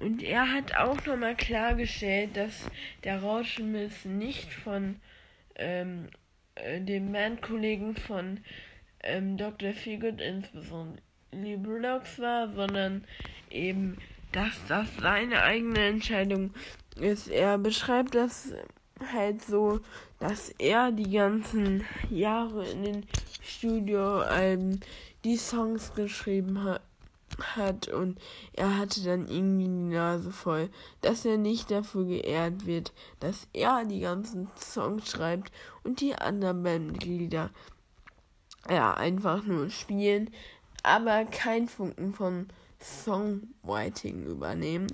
Und er hat auch nochmal klargestellt, dass der Rauschmiss nicht von ähm, äh, dem Bandkollegen von ähm, Dr. Feelgood, insbesondere Brooks war, sondern eben, dass das seine eigene Entscheidung ist. Er beschreibt das halt so, dass er die ganzen Jahre in den Studioalben die Songs geschrieben hat hat und er hatte dann irgendwie die Nase voll, dass er nicht dafür geehrt wird, dass er die ganzen Songs schreibt und die anderen Bandmitglieder ja einfach nur spielen, aber kein Funken von Songwriting übernehmen.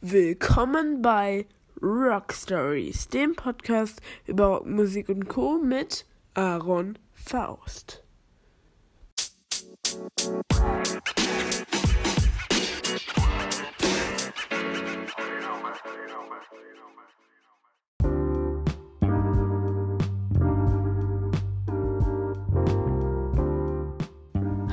Willkommen bei Rock Stories, dem Podcast über Rockmusik und Co. mit Aaron Faust.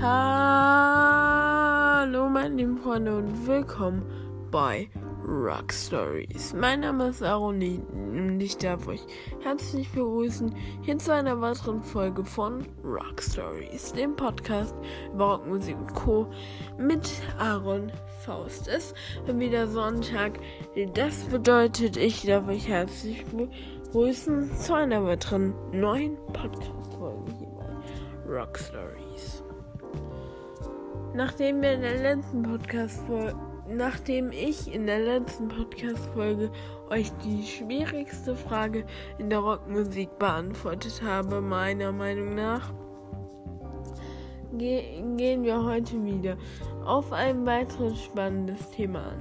Hallo meine lieben Freunde und willkommen bei Rock Stories. Mein Name ist Aroni und ich darf euch herzlich begrüßen hier zu einer weiteren Folge von Rock Stories, dem Podcast über Rockmusik und Co. mit Aaron Faust. Es ist wieder Sonntag. Das bedeutet, ich darf euch herzlich begrüßen zu einer weiteren neuen Podcast-Folge hier bei Rock Stories. Nachdem wir in der letzten Podcast-Folge nachdem ich in der letzten Podcast-Folge euch die schwierigste Frage in der Rockmusik beantwortet habe, meiner Meinung nach, ge gehen wir heute wieder auf ein weiteres spannendes Thema an.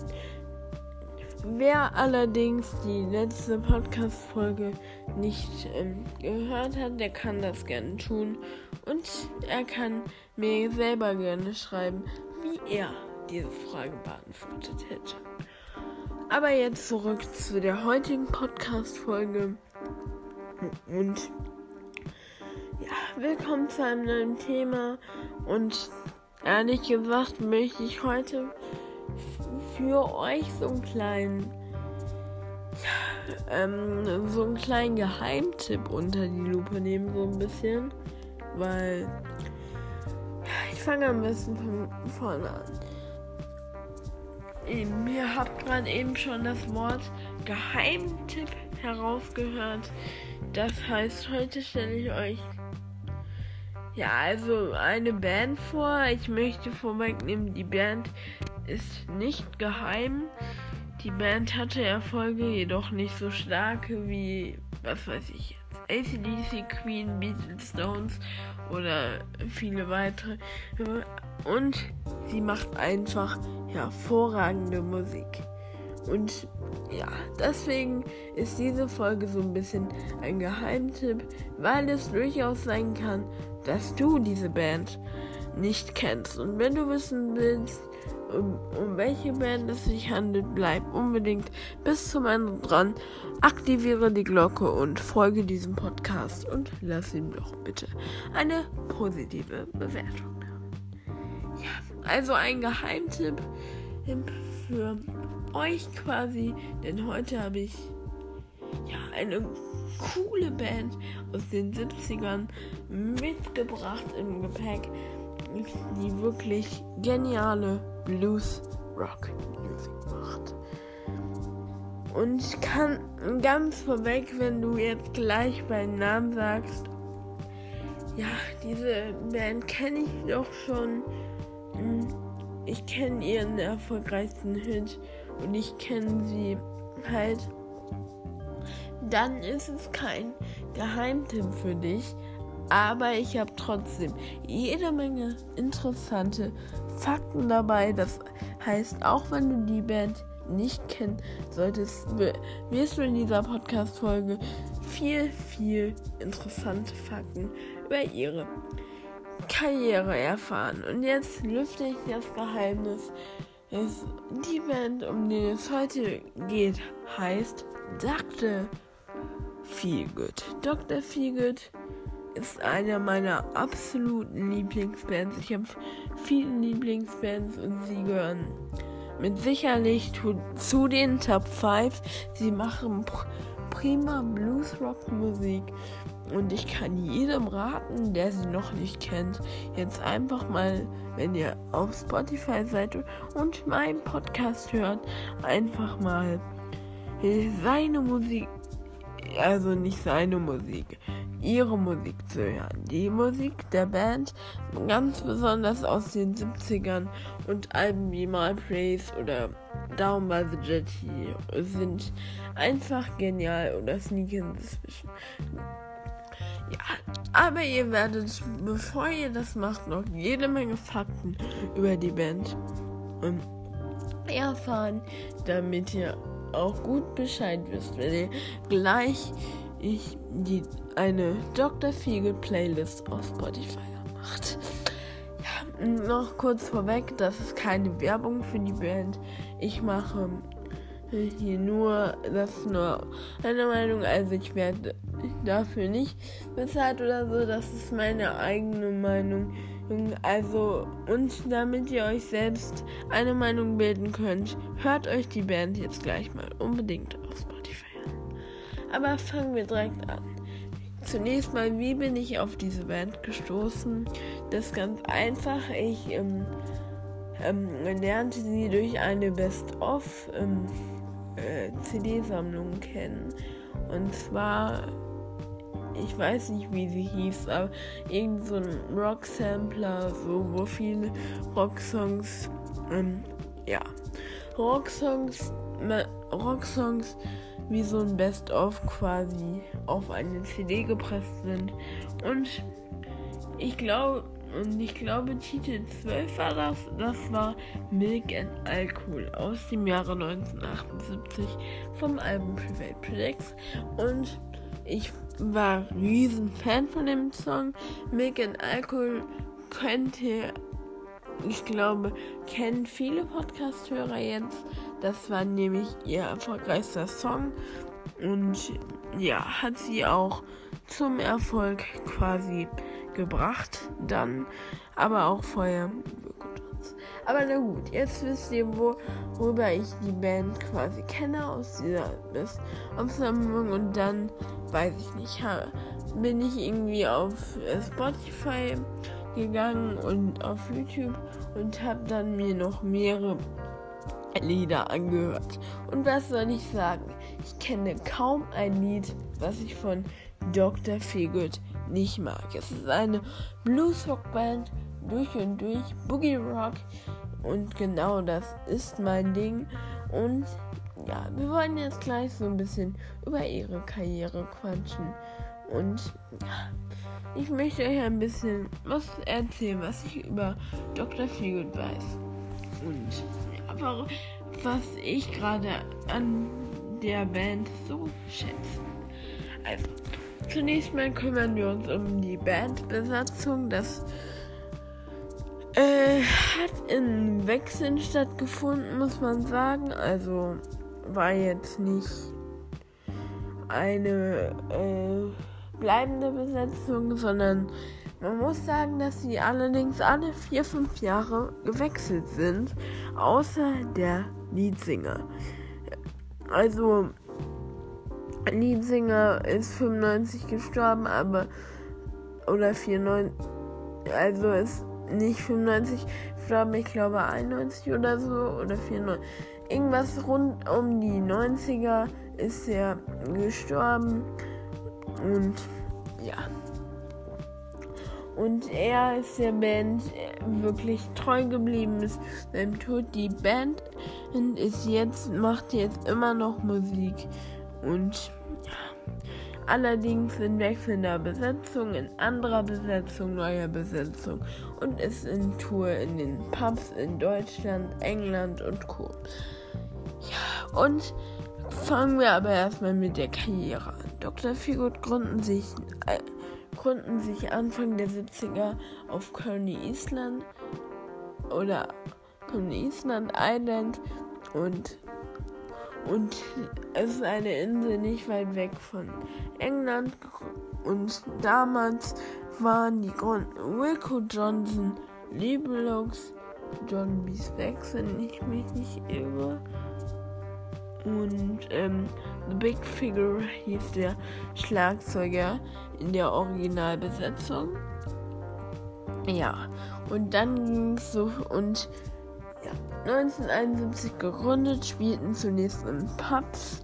Wer allerdings die letzte Podcast-Folge nicht ähm, gehört hat, der kann das gerne tun und er kann mir selber gerne schreiben, wie er diese Frage beantwortet hätte. Aber jetzt zurück zu der heutigen Podcast-Folge. Und ja, willkommen zu einem neuen Thema. Und ehrlich gesagt möchte ich heute für euch so einen kleinen, ähm, so einen kleinen Geheimtipp unter die Lupe nehmen, so ein bisschen. Weil ich fange am besten von vorne an. Ihr habt gerade eben schon das Wort Geheimtipp herausgehört. Das heißt, heute stelle ich euch ja also eine Band vor. Ich möchte vorwegnehmen, die Band ist nicht geheim. Die Band hatte Erfolge, jedoch nicht so starke wie, was weiß ich ACDC, Queen, Beatles, Stones oder viele weitere. Und sie macht einfach hervorragende Musik. Und ja, deswegen ist diese Folge so ein bisschen ein Geheimtipp, weil es durchaus sein kann, dass du diese Band nicht kennst. Und wenn du wissen willst, um, um welche Band es sich handelt, bleib unbedingt bis zum Ende dran. Aktiviere die Glocke und folge diesem Podcast und lass ihm doch bitte eine positive Bewertung. Ja, also ein Geheimtipp für euch quasi, denn heute habe ich ja eine coole Band aus den 70ern mitgebracht im Gepäck, die wirklich geniale Blues Rock Musik macht. Und ich kann ganz vorweg, wenn du jetzt gleich meinen Namen sagst, ja, diese Band kenne ich doch schon. Hm, ich kenne ihren erfolgreichsten Hit und ich kenne sie halt. Dann ist es kein Geheimtipp für dich, aber ich habe trotzdem jede Menge interessante Fakten dabei. Das heißt, auch wenn du die Band nicht kennen solltest, wirst du in dieser Podcast-Folge viel, viel interessante Fakten über ihre Karriere erfahren. Und jetzt lüfte ich das Geheimnis. Die Band, um die es heute geht, heißt Dr. Feelgood. Dr. Feelgood ist einer meiner absoluten Lieblingsbands. Ich habe viele Lieblingsbands und sie gehören mit sicherlich zu den Top 5. Sie machen prima Blues-Rock-Musik. Und ich kann jedem raten, der sie noch nicht kennt, jetzt einfach mal, wenn ihr auf Spotify seid und meinen Podcast hört, einfach mal seine Musik, also nicht seine Musik, ihre Musik zu hören. Die Musik der Band, ganz besonders aus den 70ern und Alben wie My Praise oder Down by the Jetty sind einfach genial oder Sneak in Suspicion. Ja, aber ihr werdet, bevor ihr das macht, noch jede Menge Fakten über die Band ähm, erfahren, damit ihr auch gut Bescheid wisst, wenn ihr gleich ich die eine Dr. Fiegel Playlist auf Spotify macht. Ja, noch kurz vorweg, das ist keine Werbung für die Band. Ich mache hier nur, das ist nur eine Meinung, also ich werde dafür nicht bezahlt oder so, das ist meine eigene Meinung. Also, und damit ihr euch selbst eine Meinung bilden könnt, hört euch die Band jetzt gleich mal unbedingt auf. Aber fangen wir direkt an. Zunächst mal, wie bin ich auf diese Band gestoßen? Das ist ganz einfach. Ich ähm, ähm, lernte sie durch eine Best-of ähm, äh, CD-Sammlung kennen. Und zwar, ich weiß nicht, wie sie hieß, aber irgend so ein Rock-Sampler, so, wo viele Rocksongs, ähm, ja, Rocksongs, Rocksongs wie so ein Best-of quasi auf eine CD gepresst sind. Und ich glaube, und ich glaube, Titel 12 war das. Das war Milk and Alcohol aus dem Jahre 1978 vom Album Private Projects. Und ich war riesen Fan von dem Song. Milk and Alcohol könnt ihr, ich glaube, kennen viele Podcast-Hörer jetzt. Das war nämlich ihr erfolgreichster Song. Und ja, hat sie auch zum Erfolg quasi gebracht dann, aber auch vorher. Aber na gut, jetzt wisst ihr, worüber ich die Band quasi kenne aus dieser Aufsammlung und dann weiß ich nicht, bin ich irgendwie auf Spotify gegangen und auf YouTube und habe dann mir noch mehrere Lieder angehört. Und was soll ich sagen? Ich kenne kaum ein Lied, was ich von Dr. Feelgood nicht mag. Es ist eine Blues-Rock-Band durch und durch, Boogie Rock und genau das ist mein Ding. Und ja, wir wollen jetzt gleich so ein bisschen über ihre Karriere quatschen. Und ich möchte euch ein bisschen was erzählen, was ich über Dr. Feelgood weiß. Und ja, was ich gerade an der Band so schätze. Also, Zunächst mal kümmern wir uns um die Bandbesatzung. Das äh, hat in Wechseln stattgefunden, muss man sagen. Also war jetzt nicht eine äh, bleibende Besetzung, sondern man muss sagen, dass sie allerdings alle vier, fünf Jahre gewechselt sind, außer der Leadsinger. Also Leadsinger ist 95 gestorben, aber oder 94, also ist nicht 95 gestorben, ich glaube 91 oder so oder 94. Irgendwas rund um die 90er ist er gestorben und ja. Und er ist der Band wirklich treu geblieben ist beim Tod. Die Band ist jetzt, macht jetzt immer noch Musik. Und ja, allerdings in wechselnder Besetzung, in anderer Besetzung, neuer Besetzung und ist in Tour in den Pubs in Deutschland, England und Co. Ja, und fangen wir aber erstmal mit der Karriere an. Dr. Figut gründen sich, äh, gründen sich Anfang der 70er auf Coney Island oder Coney Island Island und Und es ist eine Insel nicht weit weg von England. Und damals waren die Gründer Wilco Johnson, Libelux, John B. Specs, wenn ich mich nicht irre. Und ähm, The Big Figure hieß der Schlagzeuger in der Originalbesetzung. Ja, und dann ging es so und ja, 1971 gegründet, spielten zunächst in Pubs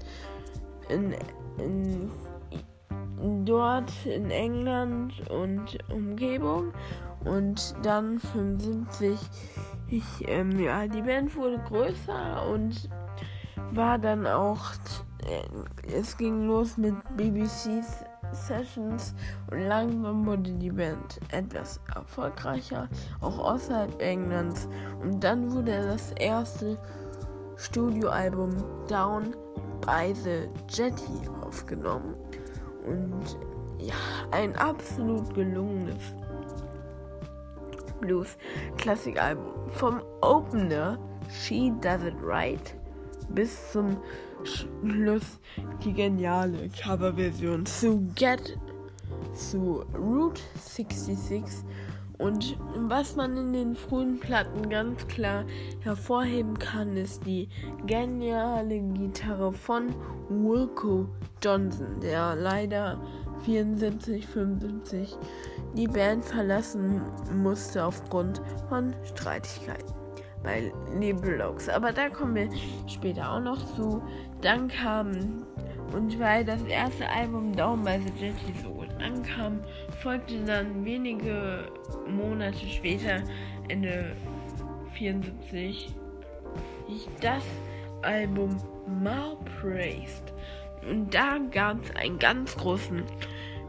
in, in, dort in England und Umgebung und dann 75 ich, ähm, ja, die Band wurde größer und war dann auch, äh, es ging los mit BBC's Sessions und langsam wurde die Band etwas erfolgreicher, auch außerhalb Englands. Und dann wurde das erste Studioalbum Down by the Jetty aufgenommen. Und ja, ein absolut gelungenes Blues-Klassikalbum. Vom Opener She Does It Right bis zum Schluss die geniale Coverversion zu Get zu Route 66 und was man in den frühen Platten ganz klar hervorheben kann, ist die geniale Gitarre von Wilco Johnson, der leider 74, 75 die Band verlassen musste aufgrund von Streitigkeiten bei Nebulox. Aber da kommen wir später auch noch zu. Dann kam, und weil das erste Album Down by the Jetty so gut ankam, folgte dann wenige Monate später, Ende 74, das Album Mal Praised. Und da gab es einen ganz großen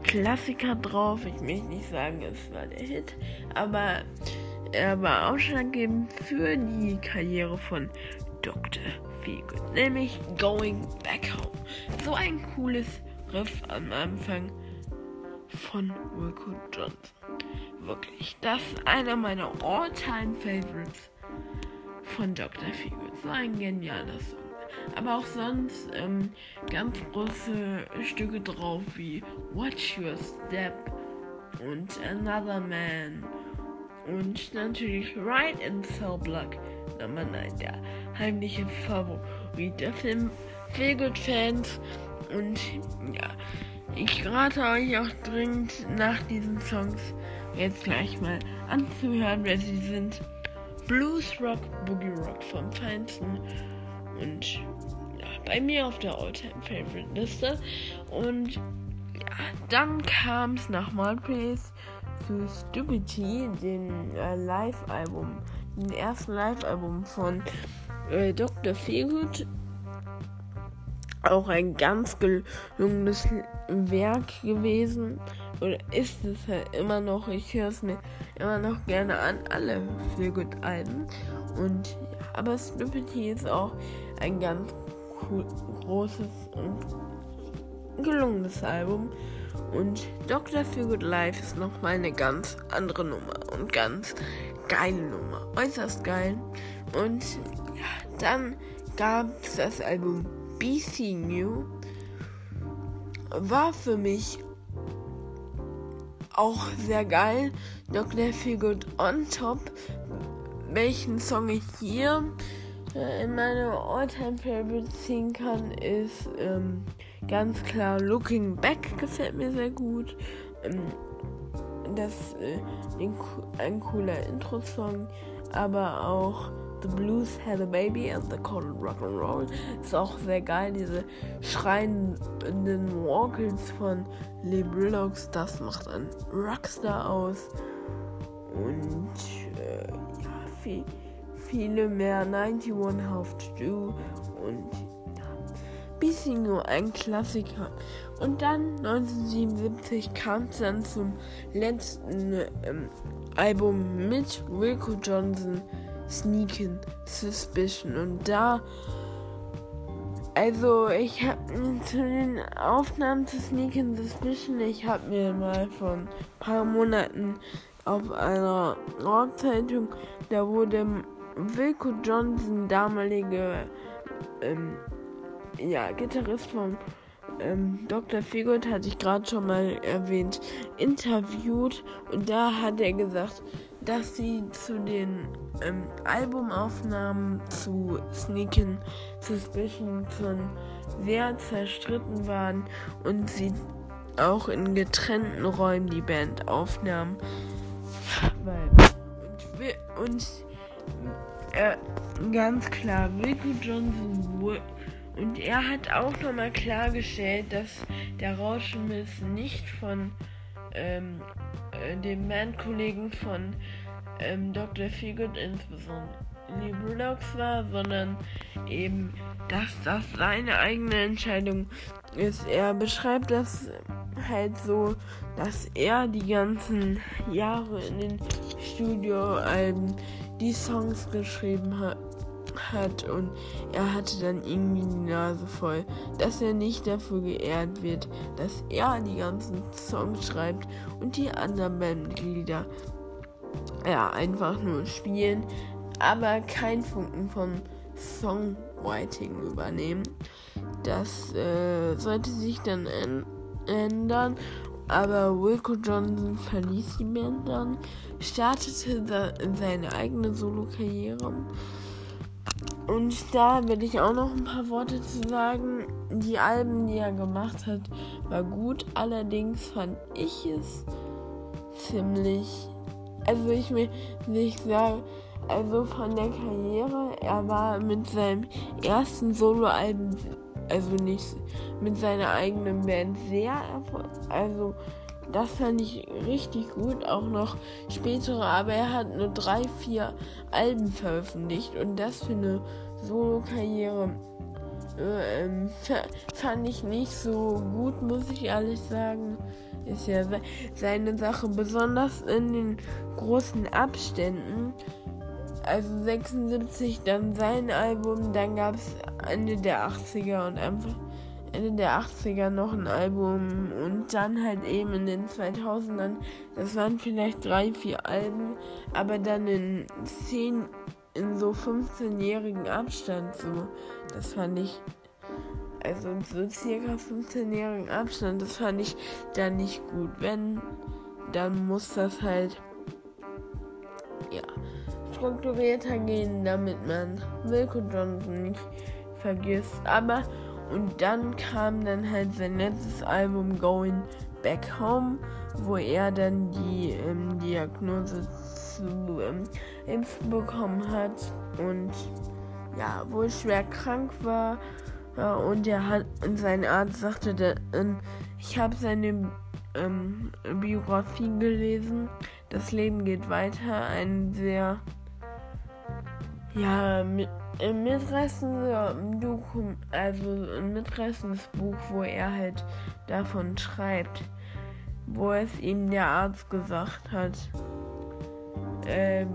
Klassiker drauf. Ich möchte nicht sagen, es war der Hit, aber er war ausschlaggebend für die Karriere von Dr. Feelgood, nämlich Going Back Home. So ein cooles Riff am Anfang von Wilco Johnson. Wirklich, das ist einer meiner All-Time Favorites von Dr. Feelgood. So ein genialer Song. Aber auch sonst ähm, ganz große Stücke drauf wie Watch Your Step und Another Man und natürlich Ride Cell Block Nummer 9, der heimliche Favorit der Film Feelgood-Fans. Und ja, ich rate euch auch dringend nach diesen Songs jetzt gleich mal anzuhören, wer sie sind. Blues Rock, Boogie Rock vom Feinsten. Und ja, bei mir auf der Alltime Favorite Liste. Und ja, dann kam es nach Malpraise zu Stupidity, dem äh, Live-Album, dem ersten Live-Album von äh, Dr. Feelgood. Auch ein ganz gelungenes Werk gewesen. Oder ist es halt immer noch. Ich höre es mir immer noch gerne an, alle Feelgood-Alben. Und aber Stupidity ist auch ein ganz cool, großes und gelungenes Album. Und Dr. Feelgood Life ist nochmal eine ganz andere Nummer und ganz geile Nummer. Äußerst geil. Und dann gab es das Album BC New. War für mich auch sehr geil. Dr. Feelgood on Top. Welchen Song ich hier äh, in meine Alltime Favorite ziehen kann, ist ähm, ganz klar Looking Back gefällt mir sehr gut. Ähm, das äh, ein cooler Intro-Song, aber auch The Blues Had a Baby and the Cold Rock and Roll ist auch sehr geil. Diese schreienden Vocals von Lee Brillox, das macht ein Rockstar aus. Und äh, ja, viel, viele mehr 91 Have to Do und nur ein Klassiker. Und dann 1977 kam es dann zum letzten ähm, Album mit Wilco Johnson, Sneakin' Suspicion. Und da, also ich habe zu den Aufnahmen zu Sneakin' Suspicion, ich habe mir mal vor ein paar Monaten auf einer Rockzeitung, da wurde Wilco Johnson, damalige ähm, ja, Gitarrist von ähm, Dr. Fegut hatte ich gerade schon mal erwähnt, interviewt und da hat er gesagt, dass sie zu den ähm, Albumaufnahmen zu Sneakin' Suspicion schon sehr zerstritten waren und sie auch in getrennten Räumen die Band aufnahmen. und, und äh, ganz klar, Wilco Johnson und er hat auch nochmal klargestellt, dass der Rauschenmiss nicht von ähm, äh, dem Bandkollegen von ähm, Dr. Feelgood, insbesondere Bullocks war, sondern eben, dass das seine eigene Entscheidung ist. Er beschreibt das halt so, dass er die ganzen Jahre in den Studioalben die Songs geschrieben hat hat und er hatte dann irgendwie die Nase voll, dass er nicht dafür geehrt wird, dass er die ganzen Songs schreibt und die anderen Bandmitglieder ja einfach nur spielen, aber kein Funken vom Songwriting übernehmen. Das äh, sollte sich dann ändern, aber Wilco Johnson verließ die Band dann, startete seine eigene Solo-Karriere und da will ich auch noch ein paar Worte zu sagen. Die Alben, die er gemacht hat, war gut. Allerdings fand ich es ziemlich. Also ich will nicht sagen, also von der Karriere, er war mit seinem ersten Soloalbum, also nicht mit seiner eigenen Band sehr erfolgreich. Also das fand ich richtig gut, auch noch spätere, aber er hat nur drei, vier Alben veröffentlicht und das für eine Solo-Karriere äh, ähm, fand ich nicht so gut, muss ich ehrlich sagen. Ist ja seine Sache, besonders in den großen Abständen. Also 76 dann sein Album, dann gab es Ende der 80er und einfach Ende der 80er noch ein Album und dann halt eben in den 2000ern, das waren vielleicht drei, vier Alben, aber dann in 10, in so 15-jährigen Abstand so. Das fand ich, also in so circa 15-jährigen Abstand, das fand ich dann nicht gut. Wenn, dann muss das halt, ja, strukturierter gehen, damit man Wilco Johnson nicht vergisst. Aber und dann kam dann halt sein letztes Album Going Back Home, wo er dann die ähm, Diagnose zu ähm, Impfen bekommen hat und ja, wohl schwer krank war. Ja, und er hat und sein Arzt sagte, dann, ich habe seine ähm, Biografie gelesen. Das Leben geht weiter. Ein sehr ja, mit, ein mitreißender Dokum, also ein mitreißendes Buch, wo er halt davon schreibt, wo es ihm der Arzt gesagt hat, äh,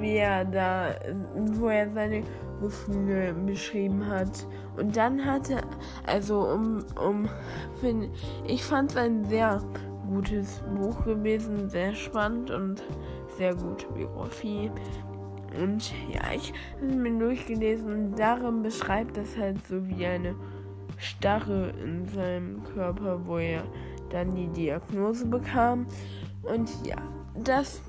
wie er da, wo er seine Gefühle beschrieben hat. Und dann hatte, also um, um, find, ich fand es ein sehr gutes Buch gewesen, sehr spannend und sehr gute Biografie und ja, ich habe es mir durchgelesen und darin beschreibt das halt so wie eine Starre in seinem Körper, wo er dann die Diagnose bekam. Und ja, das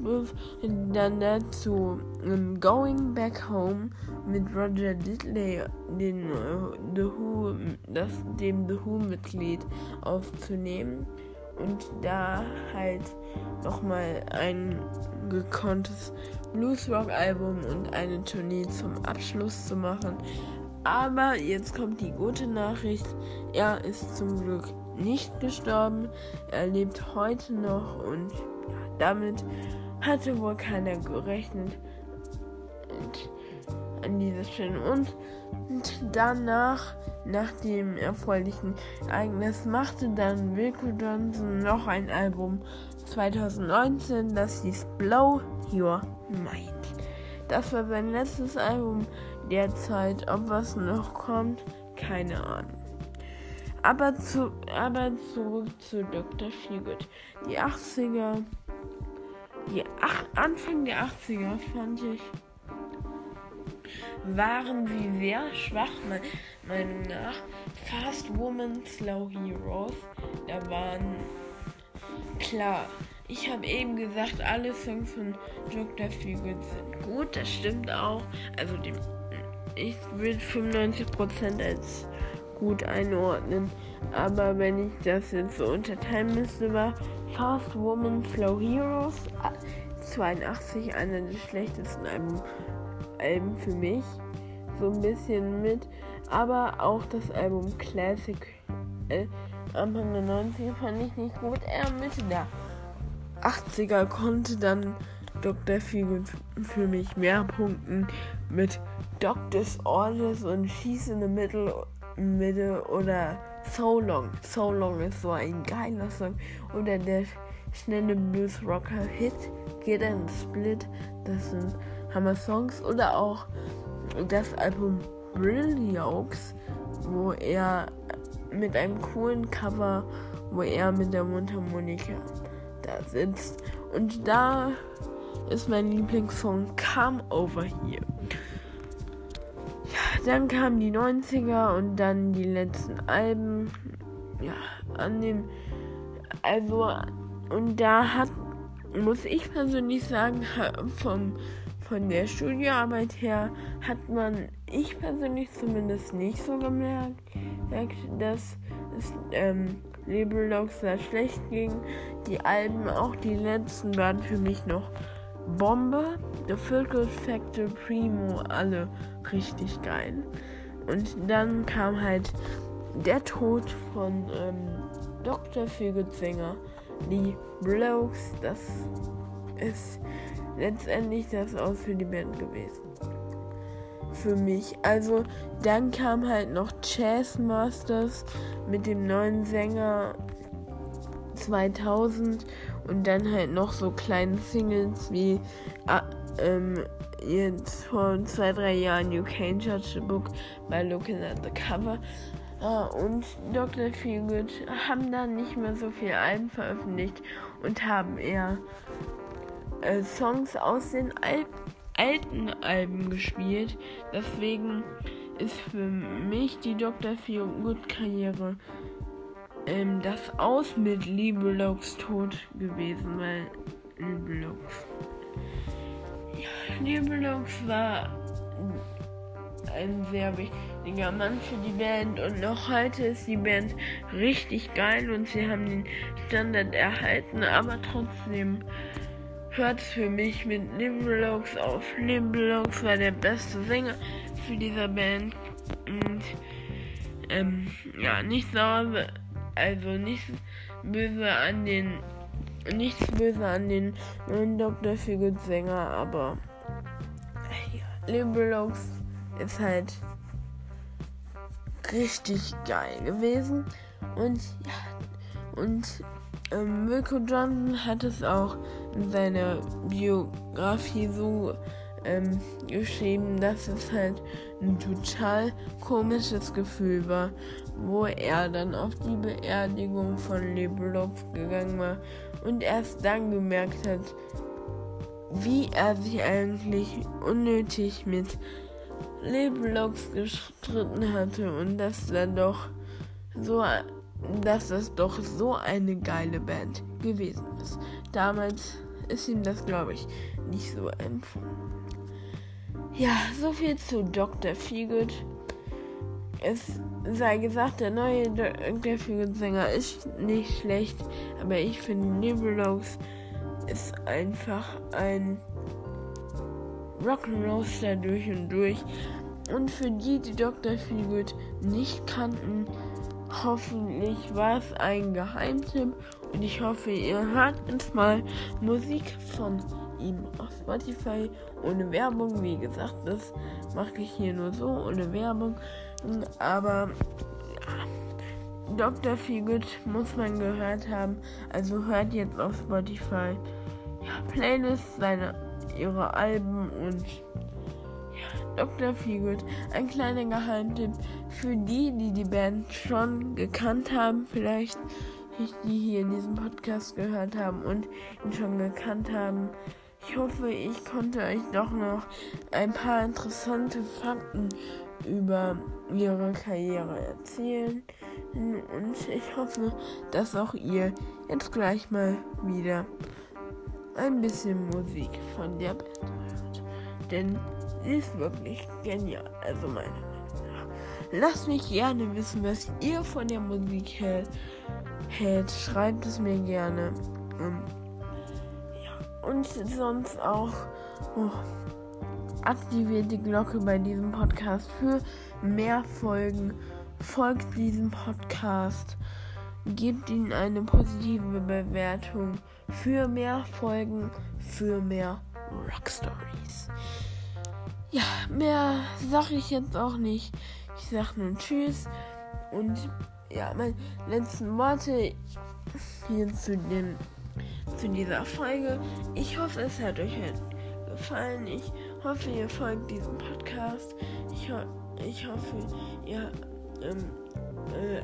dann dazu um, ähm, Going Back Home mit Roger Diddley, den uh, The Who, das, dem The Who-Mitglied aufzunehmen und da halt nochmal ein gekonntes Bluesrock-Album und eine Tournee zum Abschluss zu machen. Aber jetzt kommt die gute Nachricht. Er ist zum Glück nicht gestorben. Er lebt heute noch und damit hatte wohl keiner gerechnet. Und an dieser. Und, und danach, nach dem erfreulichen Ereignis, machte dann Wilco Johnson noch ein Album 2019, das hieß Blow Your Mind. Das war sein letztes Album derzeit. Ob was noch kommt, keine Ahnung. Aber, zu, aber zurück zu Dr. Feelgood. Die 80er, die ach, Anfang der 80er fand ich waren sie sehr schwach, meiner Meinung nach. Fast Woman, Slow Heroes, da waren klar. Ich habe eben gesagt, alle Songs von Dr. Feelgood sind gut, das stimmt auch. Also die, ich würde 95% als gut einordnen. Aber wenn ich das jetzt so unterteilen müsste, war Fast Woman Flow Heroes 82 einer der schlechtesten Alben, Alben für mich. So ein bisschen mit. Aber auch das Album Classic äh, Anfang der 90er fand ich nicht gut. Er Mitte der 80er konnte dann Dr. Feelgood für mich mehr punkten mit Doctor's Orders und She's in the Middle Mitte oder So Long. So Long ist so ein geiler Song. Oder der schnelle Blues Rocker Hit Get and Split. Das sind Hammer Songs. Oder auch das Album Brilliaux, wo er mit einem coolen Cover, wo er mit der Mundharmonika da sitzt. Und da ist mein Lieblingssong Come Over Here. Dann kamen die 90er und dann die letzten Alben. Ja, an dem. Also, und da hat, muss ich persönlich sagen, vom, von der Studioarbeit her hat man, ich persönlich zumindest nicht so gemerkt, dass es ähm, Label Logs da schlecht ging. Die Alben, auch die letzten, waren für mich noch Bombe, The Circle Factor, Primo, alle richtig geil. Und dann kam halt der Tod von ähm, Dr. Feelgood-Sänger Lee Blokes. Das ist letztendlich das aus für die Band gewesen. Für mich. Also dann kam halt noch Chess Masters mit dem neuen Sänger 2000 und dann halt noch so kleine Singles wie äh, ähm, jetzt vor zwei, drei Jahren You Can't Judge the Book by Looking at the Cover. Uh, und Dr. Feelgood haben dann nicht mehr so viele Alben veröffentlicht und haben eher äh, Songs aus den Al alten Alben gespielt. Deswegen ist für mich die Dr. Feelgood Karriere ähm, das Aus mit Liebelocks Tod gewesen, weil Liebelocks. Ja, Liebelocks war ein sehr wichtiger Mann für die Band und noch heute ist die Band richtig geil und sie haben den Standard erhalten, aber trotzdem hört für mich mit Limblox auf. Limblox war der beste Sänger für diese Band und ähm, ja, nicht sauer also nichts böse an den. Nichts böse an den neuen Dr. Feelgood Sänger, aber ja, Libelux ist halt richtig geil gewesen. Und ja, und Wilco Johnson hat es auch in seiner Biografie so ähm, geschrieben, dass es halt ein total komisches Gefühl war, wo er dann auf die Beerdigung von Lebelov gegangen war und erst dann gemerkt hat, wie er sich eigentlich unnötig mit Lebelox gestritten hatte und dass dann doch so dass das doch so eine geile Band gewesen ist. Damals ist ihm das, glaube ich, nicht so empfunden. Ja, so viel zu Dr. Feelgood. Es sei gesagt, der neue Dr. Feelgood-Sänger ist nicht schlecht, aber ich finde Nebulox ist einfach ein Rock'n'Roaster durch und durch. Und für die, die Dr. Feelgood nicht kannten, hoffentlich war es ein Geheimtipp und ich hoffe, ihr hört jetzt mal Musik von ihm auf Spotify ohne Werbung. Wie gesagt, das mache ich hier nur so ohne Werbung. Aber ja, Dr. Feelgood muss man gehört haben. Also hört jetzt auf Spotify ja, Playlist seine ihre Alben und Dr. Feelgood. Ein kleiner Geheimtipp für die, die die Band schon gekannt haben, vielleicht die hier in diesem Podcast gehört haben und ihn schon gekannt haben Ich hoffe, ich konnte euch doch noch ein paar interessante Fakten über ihre Karriere erzählen. Und ich hoffe, dass auch ihr jetzt gleich mal wieder ein bisschen Musik von der Band hört. Denn sie ist wirklich genial, also meiner Meinung nach. Lasst mich gerne wissen, was ihr von der Musik hält. hält. Schreibt es mir gerne. Und, ja, und sonst auch. Oh, aktiviert die Glocke bei diesem Podcast für mehr Folgen. Folgt diesem Podcast. Gebt ihm eine positive Bewertung für mehr Folgen, für mehr Rock Stories. Ja, mehr sage ich jetzt auch nicht. Ich sage nur Tschüss und ja, meine letzten Worte hier zu, dem, zu dieser Folge. Ich hoffe, es hat euch gefallen. Ich hoffe, ihr folgt diesem Podcast. Ich, ho ich hoffe, ihr ähm, äh,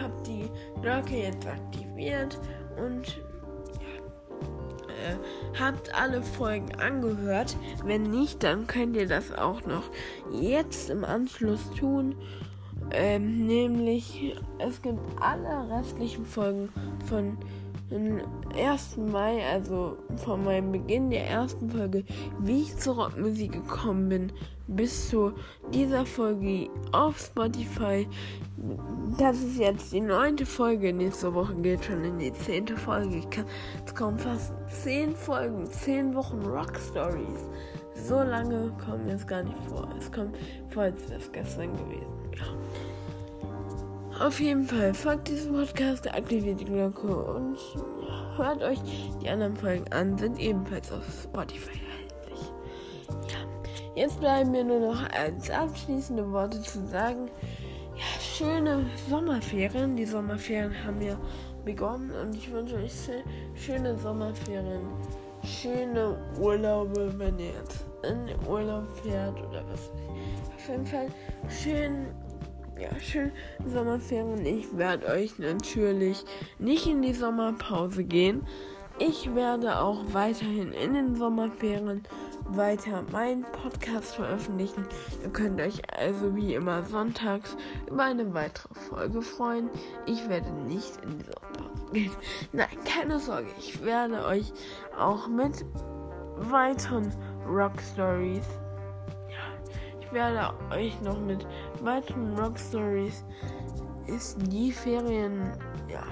habt die Glocke jetzt aktiviert und äh, habt alle Folgen angehört. Wenn nicht, dann könnt ihr das auch noch jetzt im Anschluss tun. Ähm, nämlich, es gibt alle restlichen Folgen von am 1. Mai, also von meinem Beginn der ersten Folge, wie ich zur Rockmusik gekommen bin, bis zu dieser Folge auf Spotify. Das ist jetzt die neunte Folge. Nächste Woche geht schon in die zehnte Folge. Ich kann, es kommen fast zehn Folgen, zehn Wochen Rock Stories. So lange kommen jetzt gar nicht vor. Es kommt vor, als wäre es gestern gewesen. Ja. Auf jeden Fall folgt diesem Podcast, aktiviert die Glocke und hört euch die anderen Folgen an, sind ebenfalls auf Spotify erhältlich. Ja, jetzt bleiben mir nur noch als abschließende Worte zu sagen. Ja, schöne Sommerferien. Die Sommerferien haben ja begonnen und ich wünsche euch schöne Sommerferien, schöne Urlaube, wenn ihr jetzt in den Urlaub fährt oder was. Auf jeden Fall schön ja, schön Sommerferien. Ich werde euch natürlich nicht in die Sommerpause gehen. Ich werde auch weiterhin in den Sommerferien weiter meinen Podcast veröffentlichen. Ihr könnt euch also wie immer sonntags über eine weitere Folge freuen. Ich werde nicht in die Sommerpause gehen. Nein, keine Sorge. Ich werde euch auch mit weiteren Rock Stories werde euch noch mit weiteren Rock Stories ist die Ferien ja,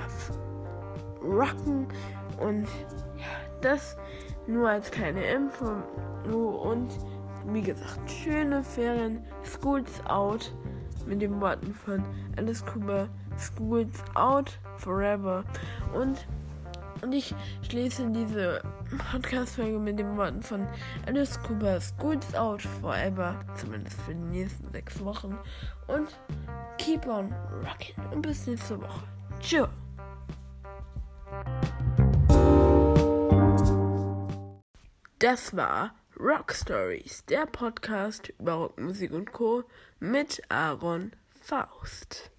rocken. Und ja, das nur als kleine Info. Und wie gesagt schöne Ferien. Schools out mit den Worten von Alice Cooper. Schools out forever. Und und ich schließe diese Podcast-Folge mit den Worten von Alice Cooper Schools Out Forever, zumindest für die nächsten sechs Wochen. Und keep on rocking. Und bis nächste Woche. Tschüss. Das war Rock Stories, der Podcast über Rockmusik und Co. mit Aaron Faust.